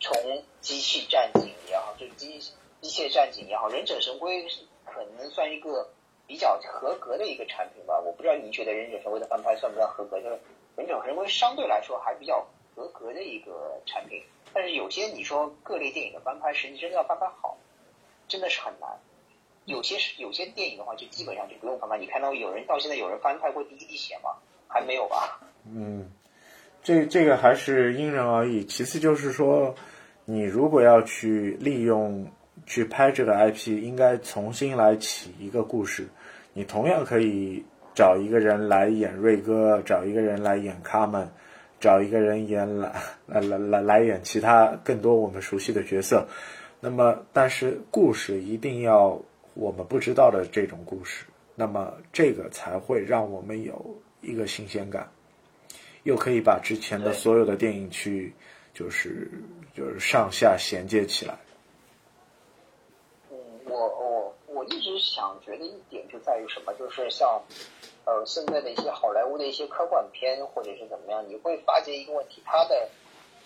[SPEAKER 2] 从机器战警也好，就机机械战警也好，忍者神龟可能算一个比较合格的一个产品吧。我不知道你觉得忍者神龟的翻拍算不算合格？就是忍者神龟相对来说还比较合格的一个产品，但是有些你说各类电影的翻拍，实际真的要翻拍好，真的是很难。有些是有些电影的话，就基本上就不用翻拍。你看到有人到现在有人翻拍过《第一滴血》吗？还没有吧？
[SPEAKER 1] 嗯，这这个还是因人而异。其次就是说，你如果要去利用去拍这个 IP，应该重新来起一个故事。你同样可以找一个人来演瑞哥，找一个人来演卡门，找一个人演来来来来来演其他更多我们熟悉的角色。那么，但是故事一定要。我们不知道的这种故事，那么这个才会让我们有一个新鲜感，又可以把之前的所有的电影去，就是就是上下衔接起来。
[SPEAKER 2] 嗯，我我一直想觉得一点就在于什么，就是像呃现在的一些好莱坞的一些科幻片或者是怎么样，你会发现一个问题，它的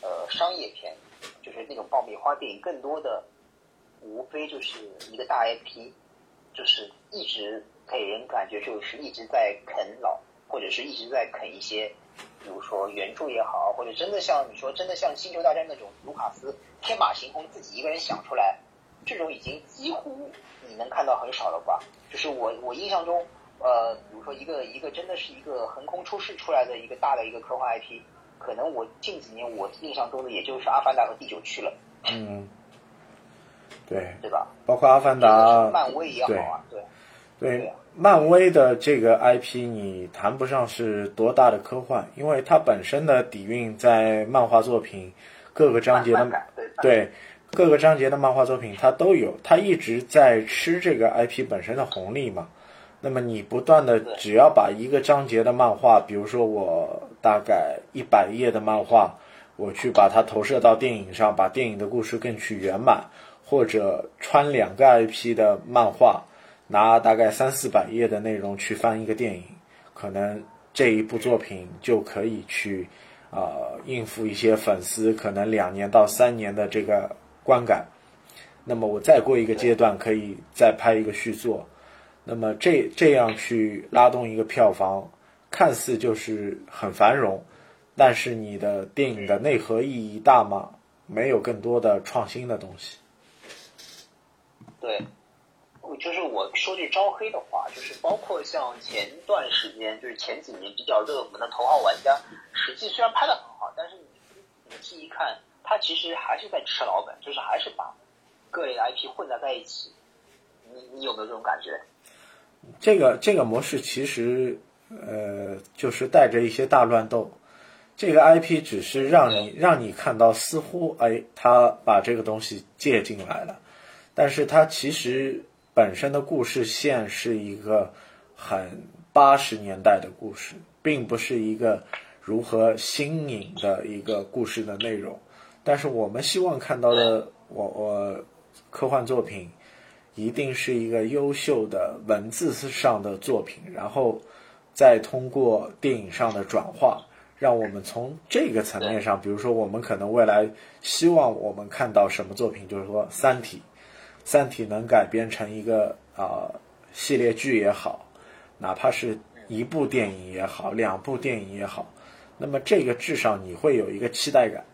[SPEAKER 2] 呃商业片就是那种爆米花电影，更多的。无非就是一个大 IP，就是一直给人感觉就是一直在啃老，或者是一直在啃一些，比如说原著也好，或者真的像你说真的像《星球大战》那种卢卡斯天马行空自己一个人想出来，这种已经几乎你能看到很少了吧？就是我我印象中，呃，比如说一个一个真的是一个横空出世出来的一个大的一个科幻 IP，可能我近几年我印象中的也就是《阿凡达》和《第九区》了。
[SPEAKER 1] 嗯。对，
[SPEAKER 2] 对吧？
[SPEAKER 1] 包括《阿凡达》，
[SPEAKER 2] 漫威也好啊，对，
[SPEAKER 1] 对，漫威的这个 IP，你谈不上是多大的科幻，因为它本身的底蕴在漫画作品各个章节的，对各个章节的漫画作品它都有，它一直在吃这个 IP 本身的红利嘛。那么你不断的只要把一个章节的漫画，比如说我大概一百页的漫画，我去把它投射到电影上，把电影的故事更去圆满，或者穿两个 IP 的漫画，拿大概三四百页的内容去翻一个电影，可能这一部作品就可以去呃、应付一些粉丝可能两年到三年的这个观感。那么我再过一个阶段，可以再拍一个续作。那么这这样去拉动一个票房，看似就是很繁荣，但是你的电影的内核意义大吗？没有更多的创新的东西。
[SPEAKER 2] 对，我就是我说句招黑的话，就是包括像前段时间，就是前几年比较热门的《头号玩家》，实际虽然拍的很好，但是你仔细一看，它其实还是在吃老本，就是还是把各类的 IP 混杂在一起。你你有没有这种感觉？
[SPEAKER 1] 这个这个模式其实呃就是带着一些大乱斗。这个 IP 只是让你让你看到，似乎哎，他把这个东西借进来了，但是它其实本身的故事线是一个很八十年代的故事，并不是一个如何新颖的一个故事的内容。但是我们希望看到的，我我科幻作品一定是一个优秀的文字上的作品，然后再通过电影上的转化。让我们从这个层面上，比如说，我们可能未来希望我们看到什么作品，就是说《三体》，《三体》能改编成一个啊、呃、系列剧也好，哪怕是一部电影也好，两部电影也好，那么这个至少你会有一个期待感。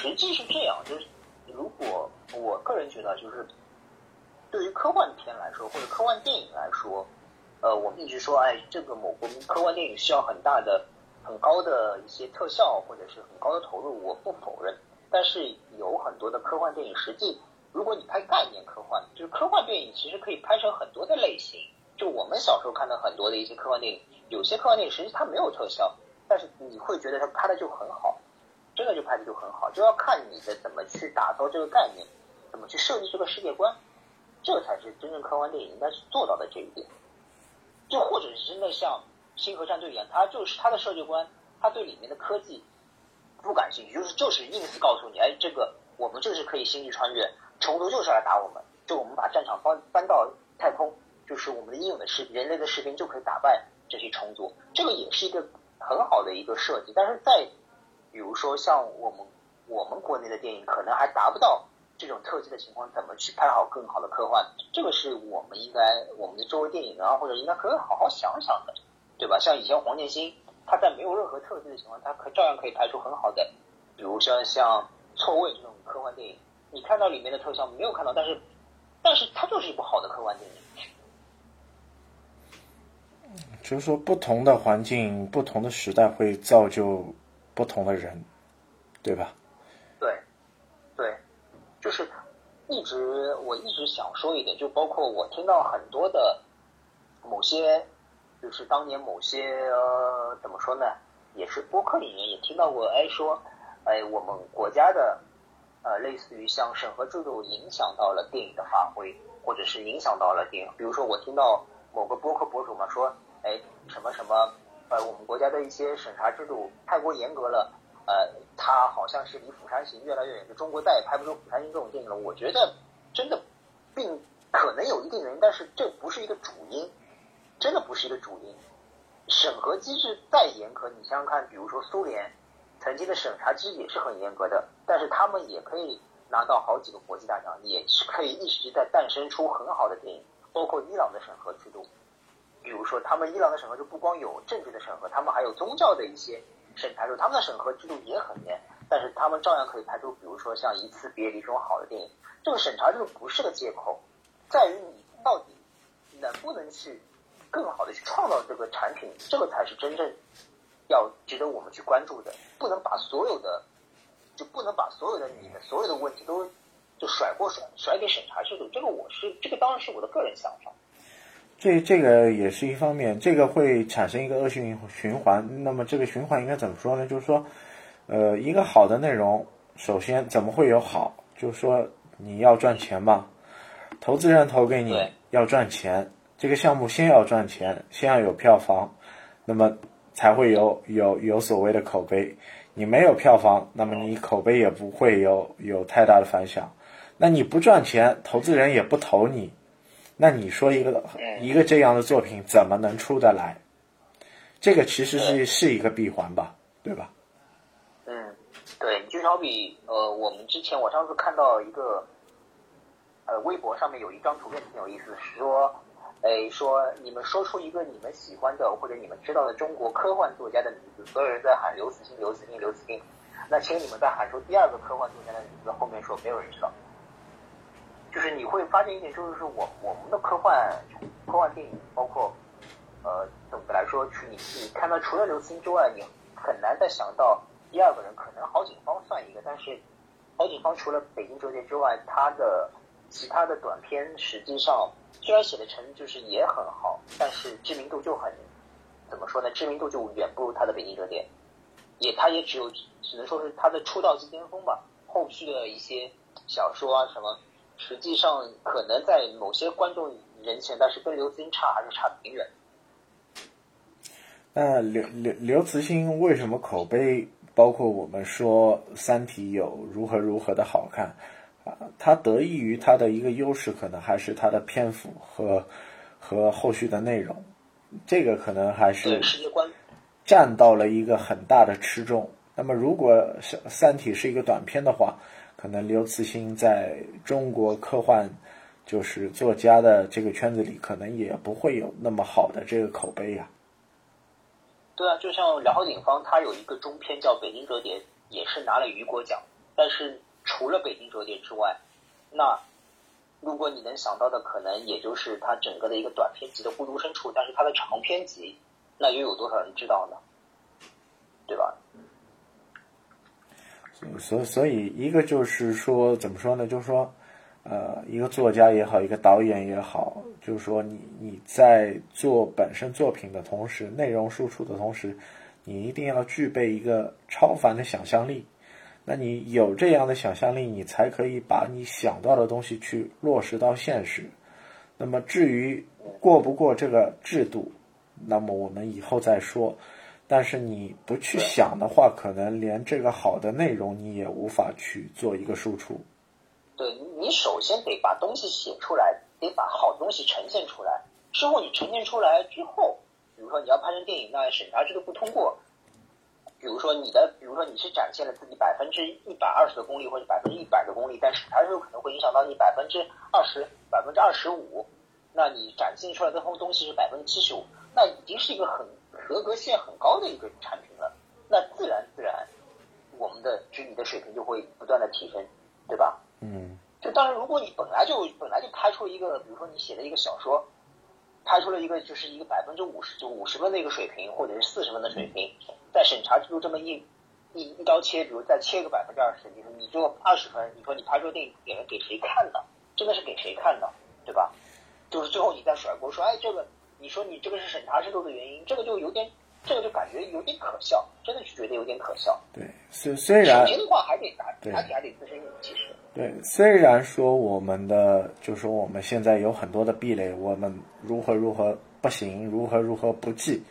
[SPEAKER 2] 实际是这样，就是如果我个人觉得，就是对于科幻片来说，或者科幻电影来说。呃，我们一直说，哎，这个某国科幻电影需要很大的、很高的一些特效，或者是很高的投入，我不否认。但是有很多的科幻电影，实际如果你拍概念科幻，就是科幻电影，其实可以拍成很多的类型。就我们小时候看到很多的一些科幻电影，有些科幻电影实际它没有特效，但是你会觉得它拍的就很好，真的就拍的就很好，就要看你的怎么去打造这个概念，怎么去设计这个世界观，这才是真正科幻电影应该是做到的这一点。就或者是真的像《星河战队》一样，他就是他的设计观，他对里面的科技不感兴趣，就是就是硬是告诉你，哎，这个我们就是可以星际穿越，虫族就是来打我们，就我们把战场搬搬到太空，就是我们的英勇的士人类的士兵就可以打败这些虫族，这个也是一个很好的一个设计。但是在比如说像我们我们国内的电影，可能还达不到。这种特技的情况，怎么去拍好更好的科幻？这个是我们应该，我们的周围电影啊，或者应该可以好好想想的，对吧？像以前黄建新，他在没有任何特技的情况，他可照样可以拍出很好的，比如说像《错位》这种科幻电影，你看到里面的特效没有看到，但是，但是它就是一部好的科幻电影。
[SPEAKER 1] 就是说，不同的环境、不同的时代会造就不同的人，对吧？
[SPEAKER 2] 对，对。就是一直我一直想说一点，就包括我听到很多的某些，就是当年某些呃怎么说呢，也是播客里面也听到过，哎说，哎我们国家的呃类似于像审核制度影响到了电影的发挥，或者是影响到了电影，比如说我听到某个播客博主嘛说，哎什么什么呃我们国家的一些审查制度太过严格了。呃，它好像是离《釜山行》越来越远，就中国再也拍不出《釜山行》这种电影了。我觉得真的并可能有一定原因，但是这不是一个主因，真的不是一个主因。审核机制再严格，你想想看，比如说苏联曾经的审查机制也是很严格的，但是他们也可以拿到好几个国际大奖，也是可以一直在诞生出很好的电影。包括伊朗的审核制度，比如说他们伊朗的审核就不光有政治的审核，他们还有宗教的一些。审查制度，他们的审核制度也很严，但是他们照样可以拍出，比如说像《一次别离》这种好的电影。这个审查制度不是个借口，在于你到底能不能去更好的去创造这个产品，这个才是真正要值得我们去关注的。不能把所有的，就不能把所有的你的所有的问题都就甩过甩甩给审查制度。这个我是这个当然是我的个人想法。
[SPEAKER 1] 这这个也是一方面，这个会产生一个恶性循环。那么这个循环应该怎么说呢？就是说，呃，一个好的内容，首先怎么会有好？就是说你要赚钱嘛，投资人投给你要赚钱，这个项目先要赚钱，先要有票房，那么才会有有有所谓的口碑。你没有票房，那么你口碑也不会有有太大的反响。那你不赚钱，投资人也不投你，那你说一个一个这样的作品怎么能出得来？这个其实是是一个闭环吧，对吧？
[SPEAKER 2] 嗯，对，就好比呃，我们之前我上次看到一个呃微博上面有一张图片挺有意思，说。哎，说你们说出一个你们喜欢的或者你们知道的中国科幻作家的名字，所有人在喊刘慈欣，刘慈欣，刘慈欣。那请你们再喊出第二个科幻作家的名字，后面说没有人知道。就是你会发现一点，就是说我我们的科幻科幻电影，包括呃总的来说，去你你看到除了刘慈欣之外，你很难再想到第二个人。可能郝景芳算一个，但是郝景芳除了《北京折叠》之外，他的其他的短片实际上。虽然写的成就是也很好，但是知名度就很，怎么说呢？知名度就远不如他的《北京折叠》，也他也只有只能说是他的出道即巅峰吧。后续的一些小说啊什么，实际上可能在某些观众人前，但是跟刘慈欣差还是差挺远。
[SPEAKER 1] 那刘刘刘慈欣为什么口碑？包括我们说《三体》有如何如何的好看啊？它得益于它的一个优势，可能还是它的篇幅和和后续的内容，这个可能还是占到了一个很大的吃重。那么，如果《三体》是一个短片的话，可能刘慈欣在中国科幻就是作家的这个圈子里，可能也不会有那么好的这个口碑呀。
[SPEAKER 2] 对啊，就像饶景芳，他有一个中篇叫《北京折叠》，也是拿了雨果奖，但是。除了北京折叠之外，那如果你能想到的，可能也就是它整个的一个短篇集的《孤独深处》，但是它的长篇集，那又有多少人知道呢？对吧？
[SPEAKER 1] 所所以，一个就是说，怎么说呢？就是说，呃，一个作家也好，一个导演也好，就是说，你你在做本身作品的同时，内容输出的同时，你一定要具备一个超凡的想象力。那你有这样的想象力，你才可以把你想到的东西去落实到现实。那么至于过不过这个制度，那么我们以后再说。但是你不去想的话，可能连这个好的内容你也无法去做一个输出。
[SPEAKER 2] 对你首先得把东西写出来，得把好东西呈现出来。之后你呈现出来之后，比如说你要拍成电影，那审查制度不通过。比如说你的，比如说你是展现了自己百分之一百二十的功力或者百分之一百的功力，但是它有可能会影响到你百分之二十、百分之二十五，那你展现出来的东西是百分之七十五，那已经是一个很合格线很高的一个产品了，那自然自然，我们的就你的水平就会不断的提升，对吧？
[SPEAKER 1] 嗯。
[SPEAKER 2] 就当然，如果你本来就本来就拍出了一个，比如说你写的一个小说。拍出了一个就是一个百分之五十就五十分的一个水平，或者是四十分的水平，在审查制度这么一一一刀切，比如再切个百分之二十，你说你就二十分，你说你拍出电影给人给谁看呢？真的是给谁看呢，对吧？就是最后你再甩锅说，哎，这个你说你这个是审查制度的原因，这个就有点，这个就感觉有点可笑，真的是觉得有点可笑。
[SPEAKER 1] 对，虽虽然
[SPEAKER 2] 首先的话还得自身有其实。
[SPEAKER 1] 对，虽然说我们的，就是说我们现在有很多的壁垒，我们如何如何不行，如何如何不济，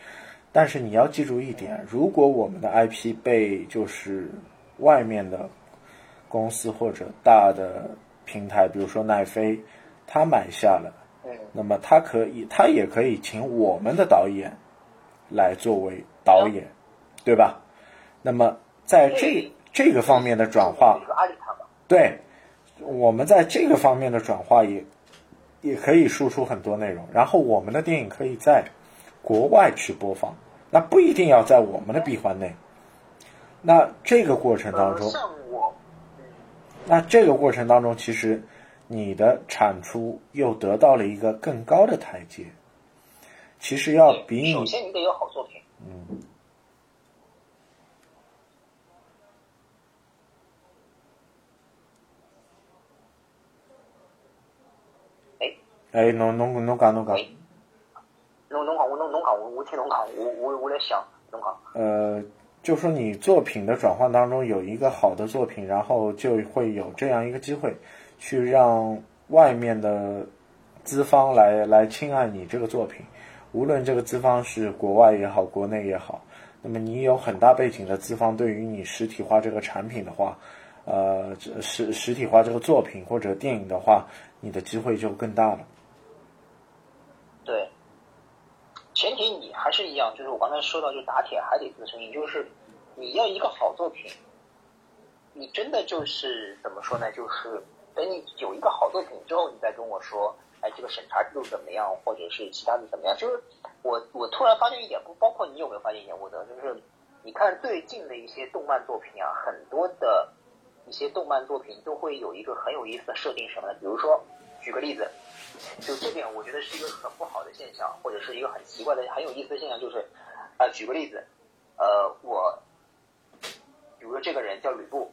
[SPEAKER 1] 但是你要记住一点，如果我们的 IP 被就是外面的公司或者大的平台，比如说奈飞，他买下了，那么他可以，他也可以请我们的导演来作为导演，对吧？那么在这这个方面的转化，对。我们在这个方面的转化也也可以输出很多内容，然后我们的电影可以在国外去播放，那不一定要在我们的闭环内。那这个过程当中，那这个过程当中，其实你的产出又得到了一个更高的台阶。其实要比你
[SPEAKER 2] 首先你得有好作品。
[SPEAKER 1] 嗯。哎，侬侬侬讲侬讲。
[SPEAKER 2] 侬侬讲我侬侬讲我我听侬讲我我我来想侬讲。
[SPEAKER 1] 呃，就说你作品的转换当中有一个好的作品，然后就会有这样一个机会，去让外面的资方来来青睐你这个作品，无论这个资方是国外也好，国内也好，那么你有很大背景的资方，对于你实体化这个产品的话，呃，实实体化这个作品或者电影的话，你的机会就更大了。
[SPEAKER 2] 对，前提你还是一样，就是我刚才说到，就打铁还得自身硬，就是你要一个好作品，你真的就是怎么说呢？就是等你有一个好作品之后，你再跟我说，哎，这个审查制度怎么样，或者是其他的怎么样？就是我我突然发现一点，不包括你有没有发现一点，我的就是你看最近的一些动漫作品啊，很多的一些动漫作品都会有一个很有意思的设定，什么呢？比如说举个例子。就这点，我觉得是一个很不好的现象，或者是一个很奇怪的、很有意思的现象，就是，啊，举个例子，呃，我，比如说这个人叫吕布，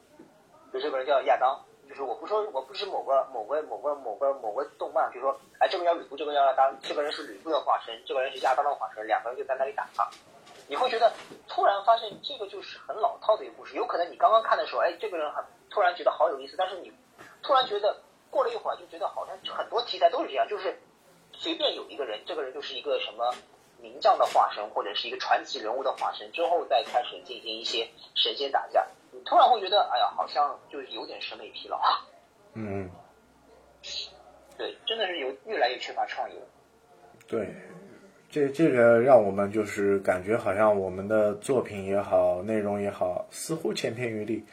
[SPEAKER 2] 就这个人叫亚当，就是我不说，我不是某个某个某个某个某个动漫，就说，哎，这个叫吕布，这个叫亚当，这个人是吕布的化身，这个人是亚当的化身，两个人就在那里打，你会觉得突然发现这个就是很老套的一个故事，有可能你刚刚看的时候，哎，这个人很突然觉得好有意思，但是你突然觉得。过了一会儿就觉得好像很多题材都是这样，就是随便有一个人，这个人就是一个什么名将的化身，或者是一个传奇人物的化身，之后再开始进行一些神仙打架，突然会觉得，哎呀，好像就是有点审美疲劳。
[SPEAKER 1] 嗯，
[SPEAKER 2] 对，真的是有越来越缺乏创意了。
[SPEAKER 1] 对，这这个让我们就是感觉好像我们的作品也好，内容也好，似乎千篇一律，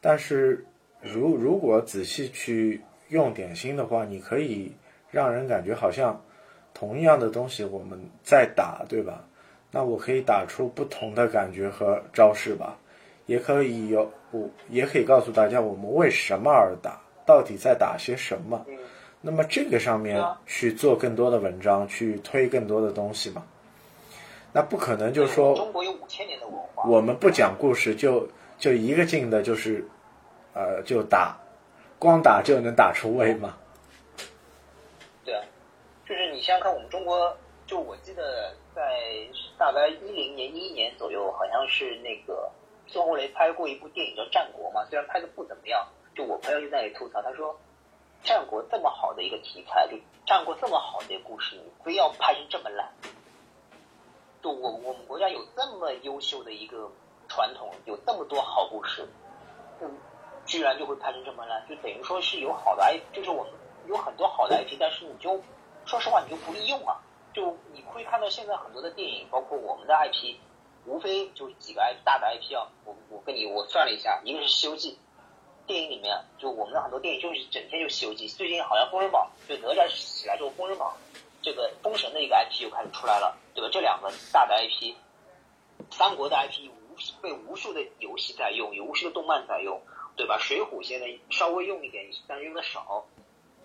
[SPEAKER 1] 但是如如果仔细去。用点心的话，你可以让人感觉好像同样的东西我们在打，对吧？那我可以打出不同的感觉和招式吧，也可以有我也可以告诉大家我们为什么而打，到底在打些什么。那么这个上面去做更多的文章，去推更多的东西嘛？那不可能就说
[SPEAKER 2] 中国有五千年的文化，
[SPEAKER 1] 我们不讲故事就就一个劲的，就是呃就打。光打就能打出位吗？
[SPEAKER 2] 对啊，就是你想想看，我们中国，就我记得在大概一零年、一一年左右，好像是那个孙红雷拍过一部电影叫《战国》嘛，虽然拍的不怎么样，就我朋友就在那里吐槽，他说：“战国这么好的一个题材，就战国这么好的一个故事，你非要拍成这么烂？就我我们国家有这么优秀的一个传统，有这么多好故事，嗯。”居然就会拍成这么烂，就等于说是有好的 I，就是我们有很多好的 IP，但是你就说实话你就不利用啊。就你会看到现在很多的电影，包括我们的 IP，无非就是几个 IP 大的 IP 啊。我我跟你我算了一下，一个是《西游记》，电影里面就我们的很多电影就是整天就《西游记》。最近好像《封神榜》就哪吒起来之后，《封神榜》这个封神的一个 IP 又开始出来了，对吧？这两个大的 IP，三国的 IP 无被无数的游戏在用，有无数的动漫在用。对吧？水浒现在稍微用一点，但是用的少。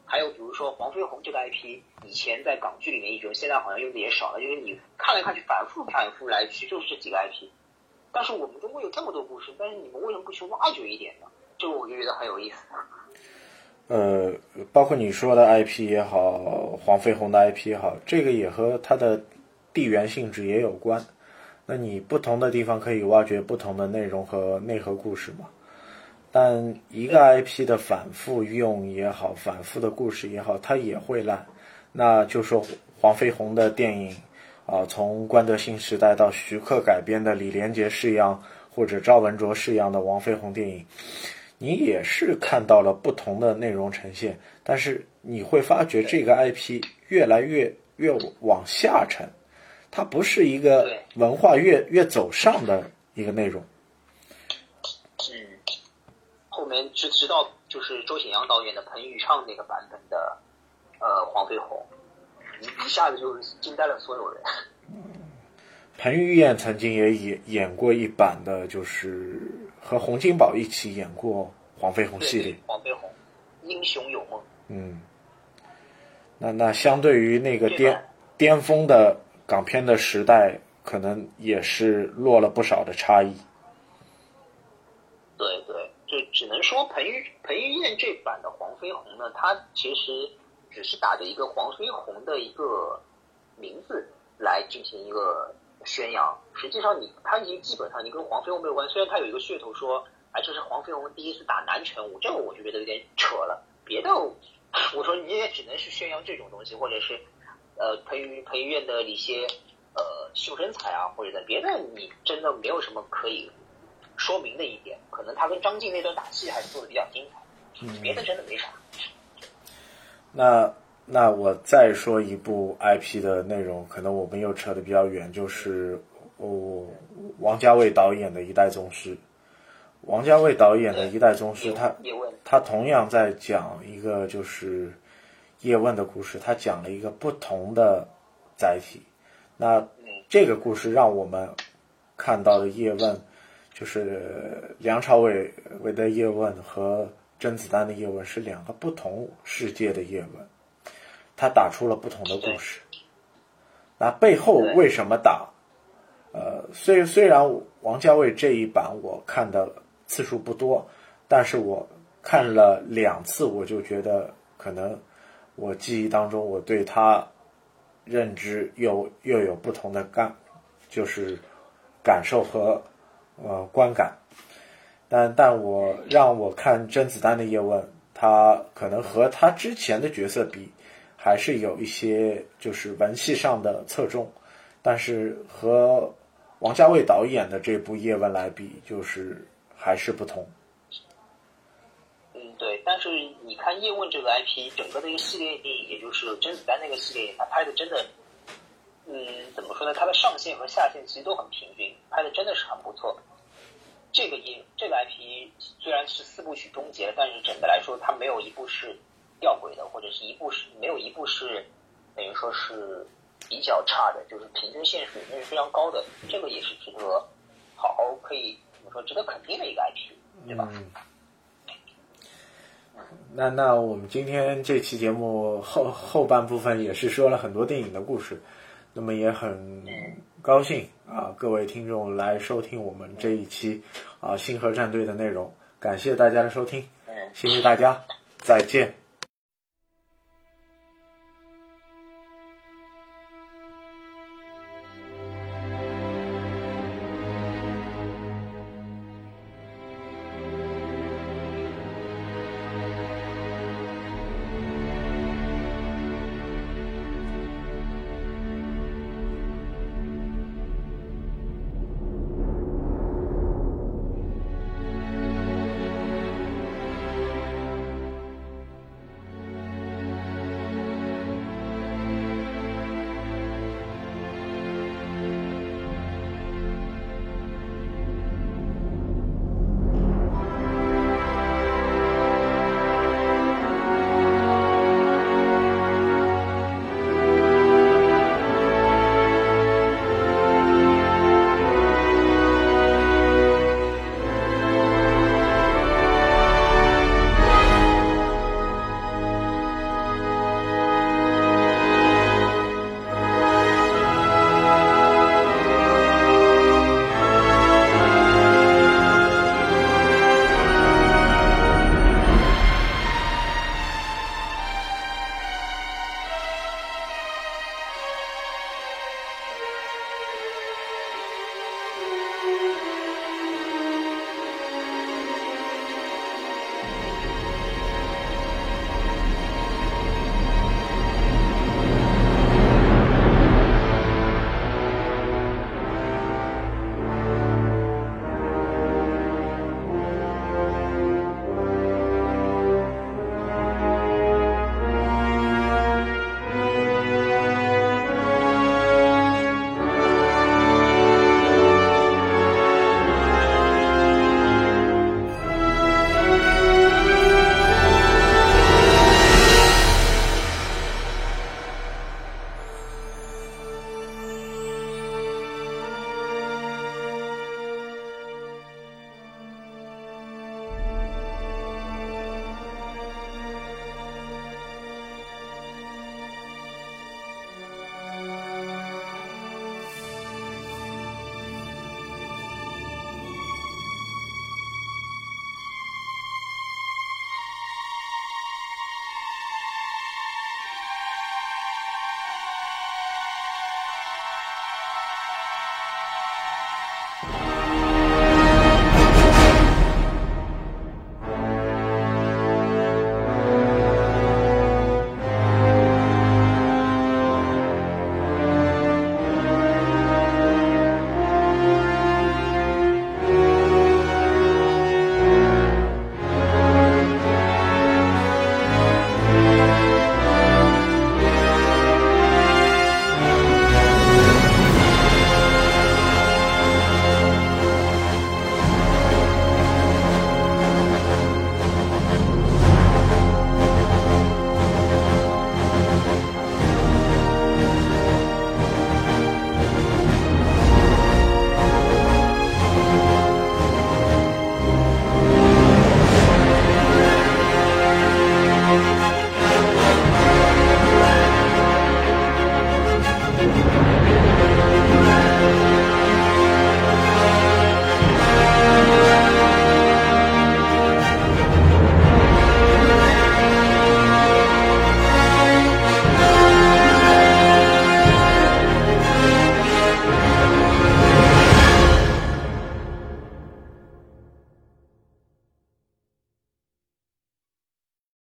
[SPEAKER 2] 还有比如说黄飞鸿这个 IP，以前在港剧里面一直用，现在好像用的也少了。因为你看来看去，反复反复来去，就是这几个 IP。但是我们中国有这么多故事，但是你们为什么不去挖掘一点呢？这个我就觉得很有意思。
[SPEAKER 1] 呃，包括你说的 IP 也好，黄飞鸿的 IP 也好，这个也和它的地缘性质也有关。那你不同的地方可以挖掘不同的内容和内核故事嘛？但一个 IP 的反复用也好，反复的故事也好，它也会烂。那就说黄飞鸿的电影啊，从关德兴时代到徐克改编的李连杰式样或者赵文卓式样的王飞鸿电影，你也是看到了不同的内容呈现。但是你会发觉这个 IP 越来越越往下沉，它不是一个文化越越走上的一个内容。
[SPEAKER 2] 后面直直到就是周显阳导演的彭昱畅那个版本的，呃，黄飞鸿，一一下子就惊呆了所有人。
[SPEAKER 1] 彭于晏曾经也演演过一版的，就是和洪金宝一起演过黄飞鸿系列。
[SPEAKER 2] 黄飞鸿，英雄有梦。
[SPEAKER 1] 嗯，那那相对于那个巅巅峰的港片的时代，可能也是落了不少的差异。
[SPEAKER 2] 对对。就只能说彭于彭于晏这版的黄飞鸿呢，他其实只是打着一个黄飞鸿的一个名字来进行一个宣扬。实际上，你他已经基本上你跟黄飞鸿没有关系。虽然他有一个噱头说，哎，这是黄飞鸿第一次打南拳武，这个我就觉得有点扯了。别的，我说你也只能是宣扬这种东西，或者是呃，彭于彭于晏的一些呃秀身材啊，或者在别的你真的没有什么可以说明的一点，可能他跟张晋那段打戏还是做的比较精彩，别的真的没啥。
[SPEAKER 1] 那那我再说一部 IP 的内容，可能我们又扯得比较远，就是哦，王家卫导演的一代宗师。王家卫导演的一代宗师，他他同样在讲一个就是叶问的故事，他讲了一个不同的载体。那这个故事让我们看到的叶问，就是梁朝伟伟的叶问和甄子丹的叶问是两个不同世界的叶问，他打出了不同的故事。那背后为什么打？呃，虽虽然王家卫这一版我看的。次数不多，但是我看了两次，我就觉得可能我记忆当中我对他认知又又有不同的感，就是感受和呃观感。但但我让我看甄子丹的叶问，他可能和他之前的角色比，还是有一些就是文戏上的侧重，但是和王家卫导演的这部叶问来比，就是。还是不同。
[SPEAKER 2] 嗯，对，但是你看叶问这个 IP，整个的一个系列电影，也就是甄子丹那个系列，他拍的真的，嗯，怎么说呢？它的上限和下限其实都很平均，拍的真的是很不错。这个叶这个 IP 虽然是四部曲终结了，但是整的来说，它没有一部是吊诡的，或者是一部是没有一部是等于说是比较差的，就是平均线水平是非常高的。这个也是值得好好可以怎么。说值得肯定的一个 IP，对吧？
[SPEAKER 1] 嗯那那我们今天这期节目后后半部分也是说了很多电影的故事，那么也很高兴啊，各位听众来收听我们这一期啊星河战队的内容，感谢大家的收听，谢谢大家，再见。